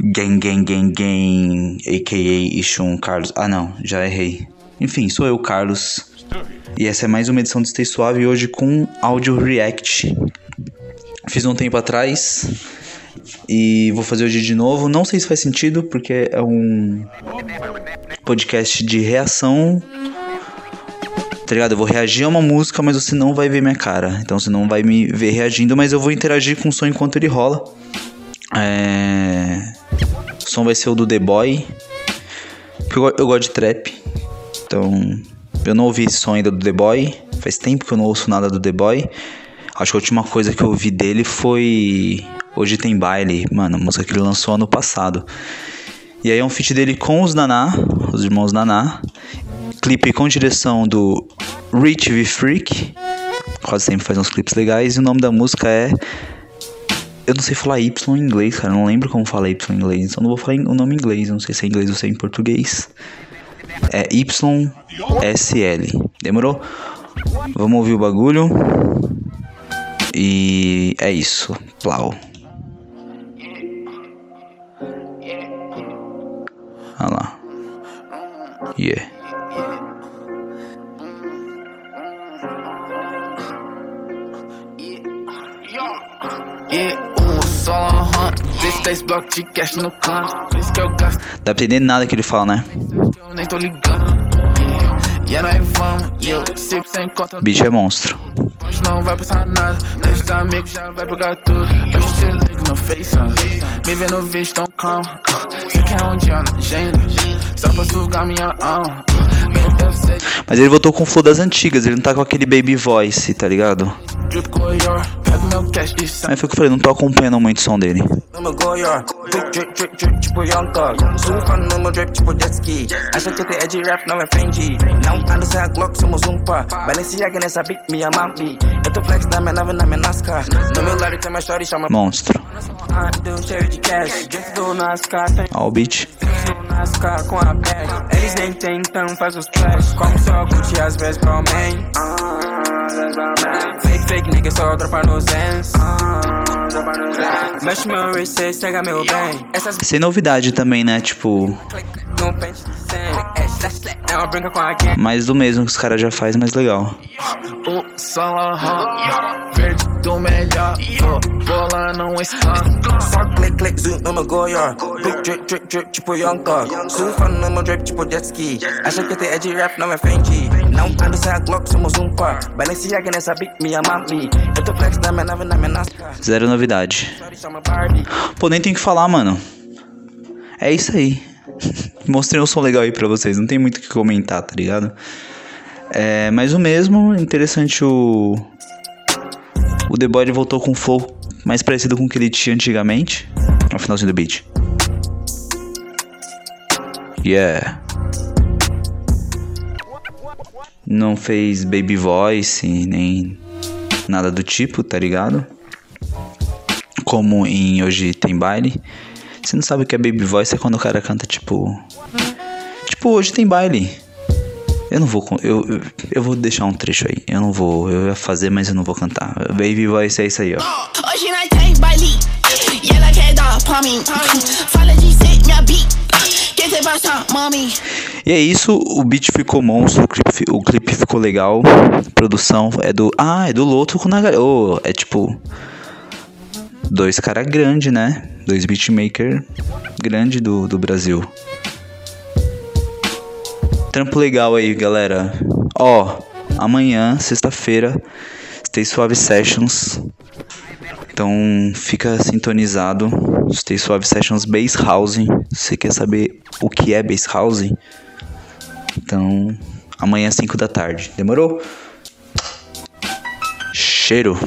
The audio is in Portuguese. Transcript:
Gang, gang, gang, gang, a.k.a. Ishun Carlos. Ah, não, já errei. Enfim, sou eu, Carlos. E essa é mais uma edição do Stay Suave, hoje com áudio react. Fiz um tempo atrás e vou fazer hoje de novo. Não sei se faz sentido, porque é um podcast de reação. Tá ligado? Eu vou reagir a uma música, mas você não vai ver minha cara. Então você não vai me ver reagindo, mas eu vou interagir com o som enquanto ele rola. É... O som vai ser o do The Boy. Porque eu, eu gosto de trap. Então, eu não ouvi esse som ainda do The Boy. Faz tempo que eu não ouço nada do The Boy. Acho que a última coisa que eu ouvi dele foi Hoje Tem Baile, mano, a música que ele lançou ano passado. E aí é um feat dele com os Naná, os irmãos Naná. Clipe com direção do Rich V Freak. Quase sempre faz uns clipes legais. E o nome da música é. Eu não sei falar Y em inglês, cara. Eu não lembro como fala Y em inglês. Então não vou falar o nome em inglês. Eu não sei se é em inglês ou se é em português. É YSL. Demorou? Vamos ouvir o bagulho. E é isso. Plau. Olha lá. Yeah. Dá pra entender nada que ele fala, né? Bicho é monstro. Não vai passar nada, teus amigos já vai pegar tudo. Eu te ligo no Face, me vê no vídeo tão calmo. Você quer um dia na agenda, só pra sugar minha alma. Mas ele voltou com o flow das antigas, ele não tá com aquele baby voice, tá ligado? Aí foi o que eu falei, não tô acompanhando muito o som dele. Monstro. Ó o beat. Eles nem tentam, faz os flash. Como só às vezes. Fake, fake, nigga, só dropa no Zens. Mexe meu cega meu bem. Sem novidade também, né? Tipo. Mais do mesmo que os caras já faz, mais legal. Verde do melhor, bola não está. Só click, click, zoom no meu goiar. Big drip, drip, drip, tipo Young Thug. Surfando no meu drip, tipo jet ski. Acha que é de rap, não é Fendi. Não ando sem a Glock, somos um par. Balenciaga nessa beat, me ama me. Eu tô flex na minha nave, na minha NASCAR. Zero novidade. Pô, nem tem que falar, mano. É isso aí. Mostrei um som legal aí pra vocês, não tem muito o que comentar, tá ligado? É, mas o mesmo, interessante o. O The Boy voltou com um flow mais parecido com o que ele tinha antigamente. No finalzinho do beat. Yeah. Não fez baby voice, nem nada do tipo, tá ligado? Como em Hoje Tem Baile. Você não sabe o que é baby voice, é quando o cara canta tipo. Tipo, hoje tem baile. Eu não vou. Eu, eu, eu, vou deixar um trecho aí. Eu não vou. Eu ia fazer, mas eu não vou cantar. Baby voice é isso aí, ó. Hoje nós tem baile. E ela quer dar pra mim. Fala de ser minha beat. E é isso, o beat ficou monstro, o clipe, o clipe ficou legal. A produção é do. Ah, é do Loto com Nagar. Oh, é tipo. Dois caras grandes, né? Dois beatmaker grande do, do Brasil. Trampo legal aí, galera. Ó, amanhã, sexta-feira, Stay Suave Sessions. Então fica sintonizado. Stay Suave Sessions Bass House. Você quer saber o que é Bass House? Então, amanhã às 5 da tarde. Demorou? Cheiro.